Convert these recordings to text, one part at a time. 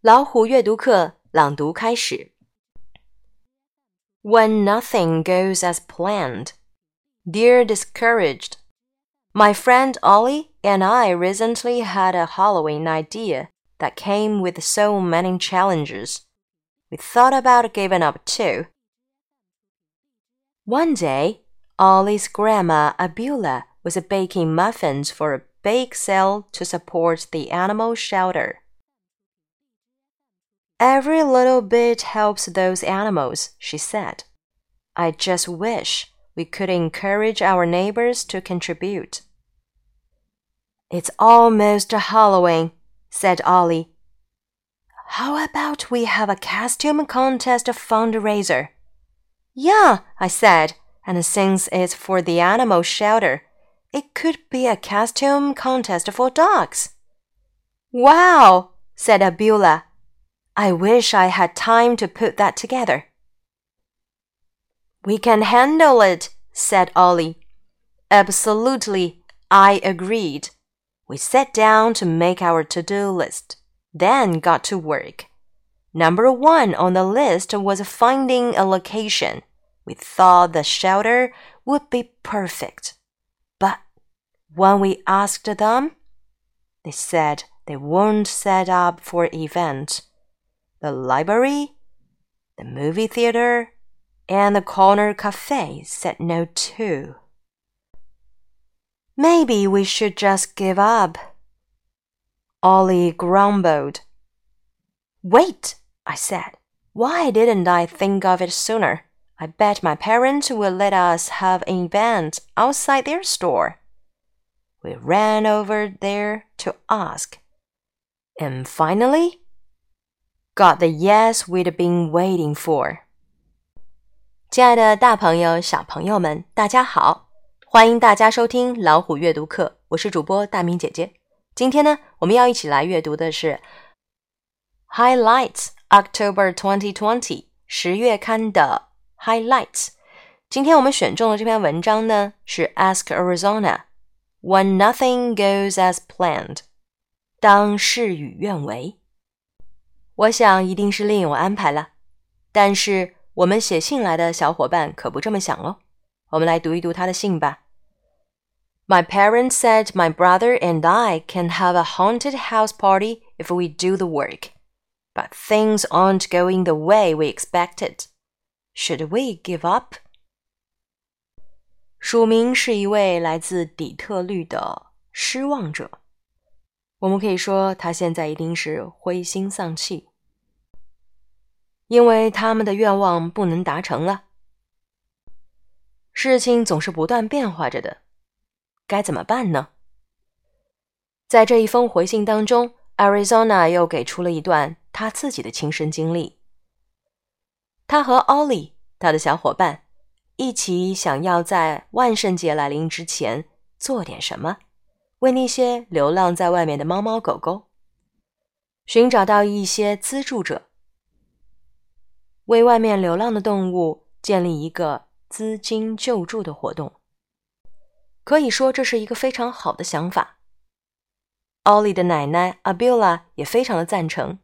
老虎阅读课朗读开始。When nothing goes as planned, dear discouraged, my friend Ollie and I recently had a Halloween idea that came with so many challenges. We thought about giving up too. One day, Ollie's grandma Abula was baking muffins for a bake sale to support the animal shelter. Every little bit helps those animals, she said. I just wish we could encourage our neighbors to contribute. It's almost Halloween, said Ollie. How about we have a costume contest fundraiser? Yeah, I said, and since it's for the animal shelter, it could be a costume contest for dogs. Wow, said Abula. I wish I had time to put that together. We can handle it, said Ollie. Absolutely, I agreed. We sat down to make our to do list, then got to work. Number one on the list was finding a location. We thought the shelter would be perfect. But when we asked them, they said they weren't set up for events the library, the movie theater, and the corner cafe said no too. Maybe we should just give up. Ollie grumbled. Wait, I said. Why didn't I think of it sooner? I bet my parents will let us have an event outside their store. We ran over there to ask. And finally, got the yes we'd been waiting for. 亲爱的大朋友、小朋友们，大家好！欢迎大家收听老虎阅读课，我是主播大明姐姐。今天呢，我们要一起来阅读的是《Highlights October 2020》十月刊的 Highlights。今天我们选中的这篇文章呢是 Ask Arizona When Nothing Goes as Planned，当事与愿违。 我想一定是另有安排了，但是我们写信来的小伙伴可不这么想哦。我们来读一读他的信吧。My parents said my brother and I can have a haunted house party if we do the work, but things aren't going the way we expected. Should we give up? 署名是一位来自底特律的失望者。我们可以说，他现在一定是灰心丧气。因为他们的愿望不能达成了。事情总是不断变化着的，该怎么办呢？在这一封回信当中，Arizona 又给出了一段他自己的亲身经历。他和 Ollie，他的小伙伴，一起想要在万圣节来临之前做点什么，为那些流浪在外面的猫猫狗狗寻找到一些资助者。为外面流浪的动物建立一个资金救助的活动，可以说这是一个非常好的想法。奥利的奶奶 Abula 也非常的赞成。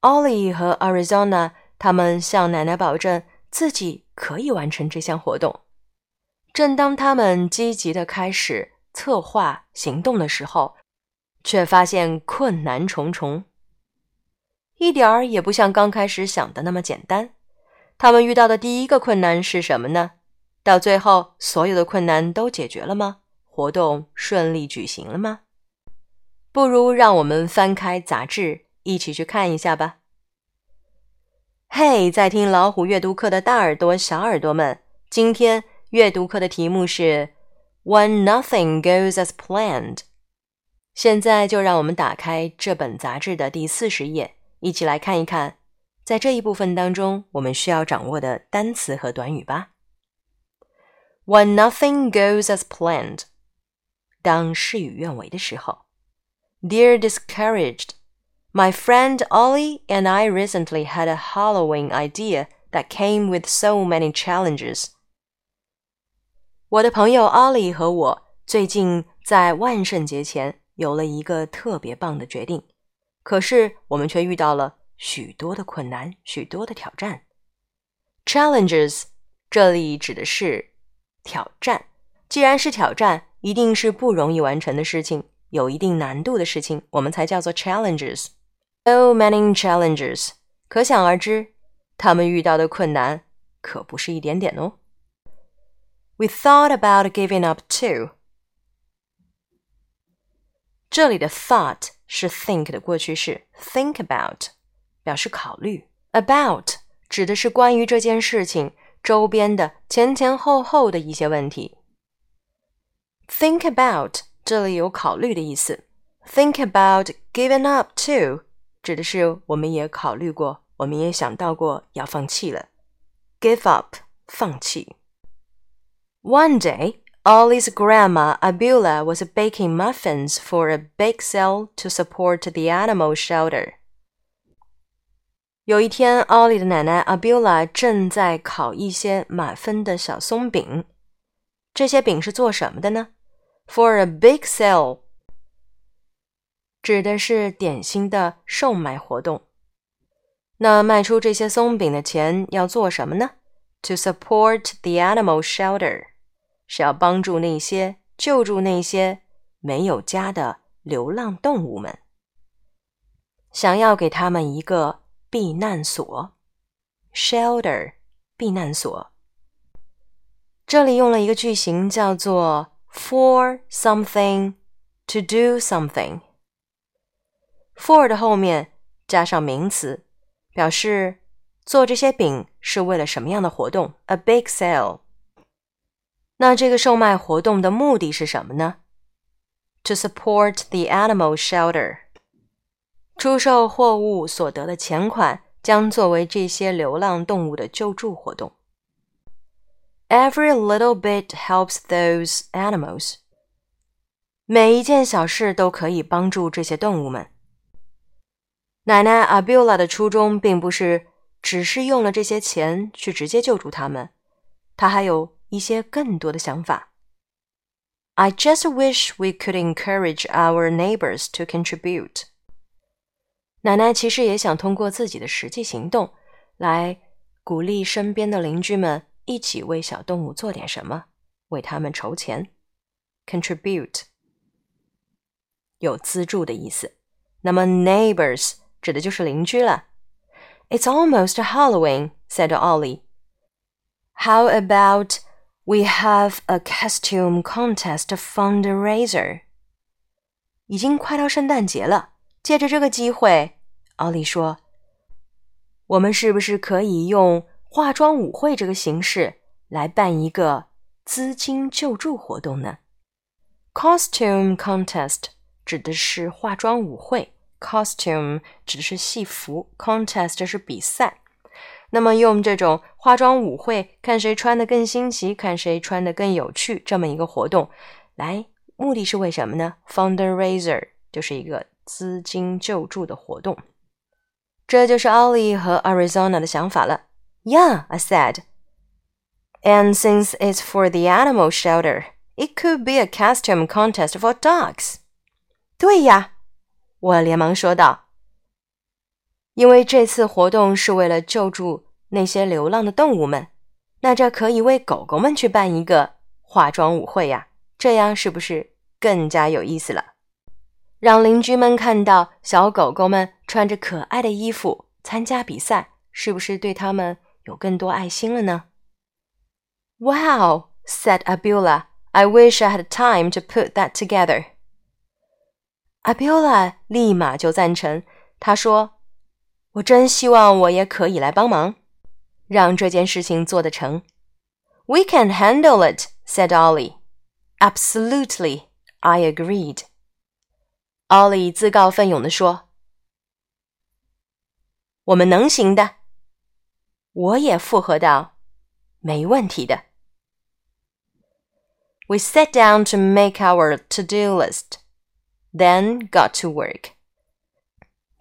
奥利和 Arizona 他们向奶奶保证自己可以完成这项活动。正当他们积极的开始策划行动的时候，却发现困难重重，一点儿也不像刚开始想的那么简单。他们遇到的第一个困难是什么呢？到最后，所有的困难都解决了吗？活动顺利举行了吗？不如让我们翻开杂志，一起去看一下吧。嘿，在听老虎阅读课的大耳朵、小耳朵们，今天阅读课的题目是 "When Nothing Goes as Planned"。现在就让我们打开这本杂志的第四十页，一起来看一看。在这一部分当中，我们需要掌握的单词和短语吧。When nothing goes as planned，当事与愿违的时候。Dear discouraged, my friend Ollie and I recently had a Halloween idea that came with so many challenges。我的朋友 Ollie 和我最近在万圣节前有了一个特别棒的决定，可是我们却遇到了。 许多的困难，许多的挑战。Challenges 这里指的是挑战。既然是挑战，一定是不容易完成的事情，有一定难度的事情，我们才叫做 challenges。So many challenges，可想而知，他们遇到的困难可不是一点点哦。We thought about giving up too。这里的 thought 是 think 的过去式，think about 表示考虑，about 指的是关于这件事情周边的前前后后的一些问题。Think about 这里有考虑的意思。Think about giving up too 指的是我们也考虑过，我们也想到过要放弃了。Give up 放弃。One day, Ollie's grandma Abula was baking muffins for a bake sale to support the animal shelter. 有一天，奥利的奶奶 Abula 正在烤一些满分的小松饼。这些饼是做什么的呢？For a big sale，指的是典型的售卖活动。那卖出这些松饼的钱要做什么呢？To support the animal shelter，是要帮助那些救助那些没有家的流浪动物们，想要给他们一个避难所。Shelter，避难所。这里用了一个句型，叫做。for something to do something。for 的后面加上名词，表示做这些饼是为了什么样的活动？A big sale。那这个售卖活动的目的是什么呢？To support the animal shelter。 出售货物所得的钱款将作为这些流浪动物的救助活动。Every little bit helps those animals. 每一件小事都可以帮助这些动物们。奶奶阿比拉的初衷并不是只是用了这些钱去直接救助他们，她还有一些更多的想法。I just wish we could encourage our neighbors to contribute. 奶奶其实也想通过自己的实际行动来鼓励身边的邻居们。一起为小动物做点什么，为他们筹钱，contribute 有资助的意思。那么 neighbors 指的就是邻居了。It's almost Halloween, said Ollie. How about we have a costume contest fundraiser? 已经快到圣诞节了，借着这个机会，奥利说：“我们是不是可以用？”化妆舞会这个形式来办一个资金救助活动呢？Costume contest 指的是化妆舞会，costume 指的是戏服，contest 是比赛。那么用这种化妆舞会，看谁穿的更新奇，看谁穿的更有趣，这么一个活动，来目的是为什么呢？Fundraiser 就是一个资金救助的活动。这就是 ali 和 Arizona 的想法了。Yeah, I said. And since it's for the animal shelter, it could be a costume contest for dogs. 对呀，我连忙说道。因为这次活动是为了救助那些流浪的动物们，那这可以为狗狗们去办一个化妆舞会呀。这样是不是更加有意思了？让邻居们看到小狗狗们穿着可爱的衣服参加比赛，是不是对他们？有更多爱心了呢。Wow, said Abula. I wish I had time to put that together. Abula 立马就赞成，他说：“我真希望我也可以来帮忙，让这件事情做得成。” We can handle it, said Ollie. Absolutely, I agreed. Ollie 自告奋勇地说：“我们能行的。”我也附和道：“没问题的。” We sat down to make our to-do list, then got to work.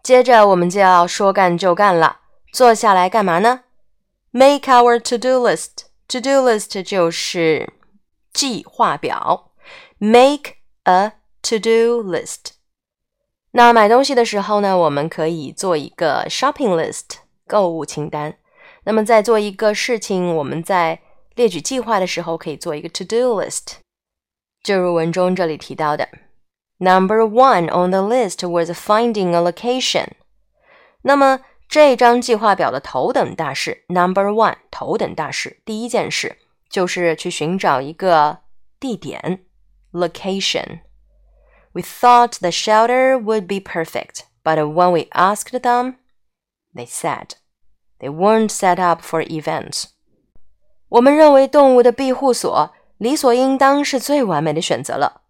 接着我们就要说干就干了。坐下来干嘛呢？Make our to-do list. To-do list 就是计划表。Make a to-do list. 那买东西的时候呢，我们可以做一个 shopping list 购物清单。那么在做一个事情，我们在列举计划的时候，可以做一个 to do list。就如文中这里提到的，Number one on the list was finding a location。那么这张计划表的头等大事，Number one 头等大事，第一件事就是去寻找一个地点 location。We thought the shelter would be perfect, but when we asked them, they said they weren't set up for events. 我们认为动物的庇护所理所应当是最完美的选择了，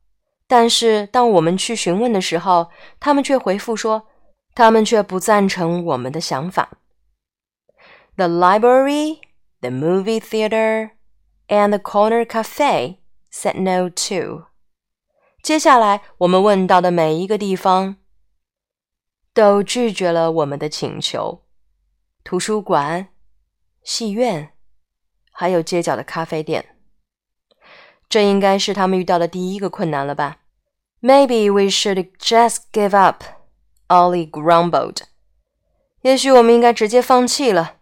但是当我们去询问的时候，他们却回复说，他们却不赞成我们的想法。The library, the movie theater, and the corner cafe said no too. 接下来我们问到的每一个地方，都拒绝了我们的请求。图书馆、戏院，还有街角的咖啡店，这应该是他们遇到的第一个困难了吧？Maybe we should just give up. Ollie grumbled. 也许我们应该直接放弃了。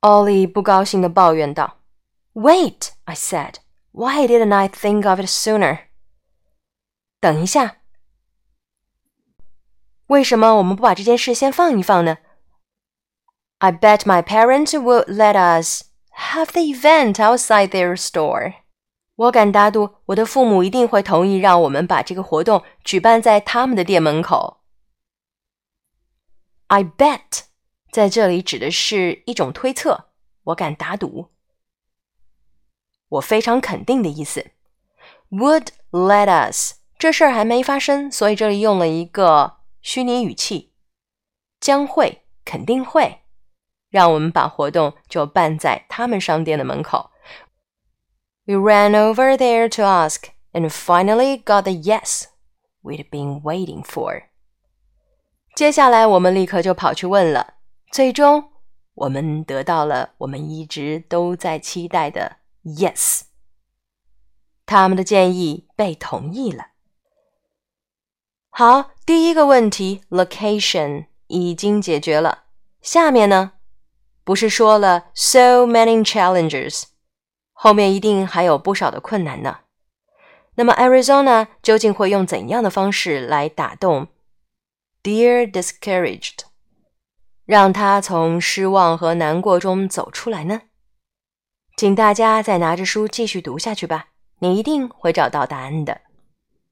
Ollie 不高兴地抱怨道。Wait, I said. Why didn't I think of it sooner? 等一下，为什么我们不把这件事先放一放呢？I bet my parents would let us have the event outside their store。我敢打赌，我的父母一定会同意让我们把这个活动举办在他们的店门口。I bet 在这里指的是一种推测，我敢打赌，我非常肯定的意思。Would let us 这事儿还没发生，所以这里用了一个虚拟语气，将会，肯定会，让我们把活动就办在他们商店的门口。We ran over there to ask, and finally got the yes we'd been waiting for. 接下来我们立刻就跑去问了，最终我们得到了我们一直都在期待的 yes。他们的建议被同意了。好，第一个问题，location 已经解决了。下面呢，不是说了 so many challenges，后面一定还有不少的困难呢。那么 Arizona 究竟会用怎样的方式来打动 Dear Discouraged，让他从失望和难过中走出来呢？请大家再拿着书继续读下去吧，你一定会找到答案的。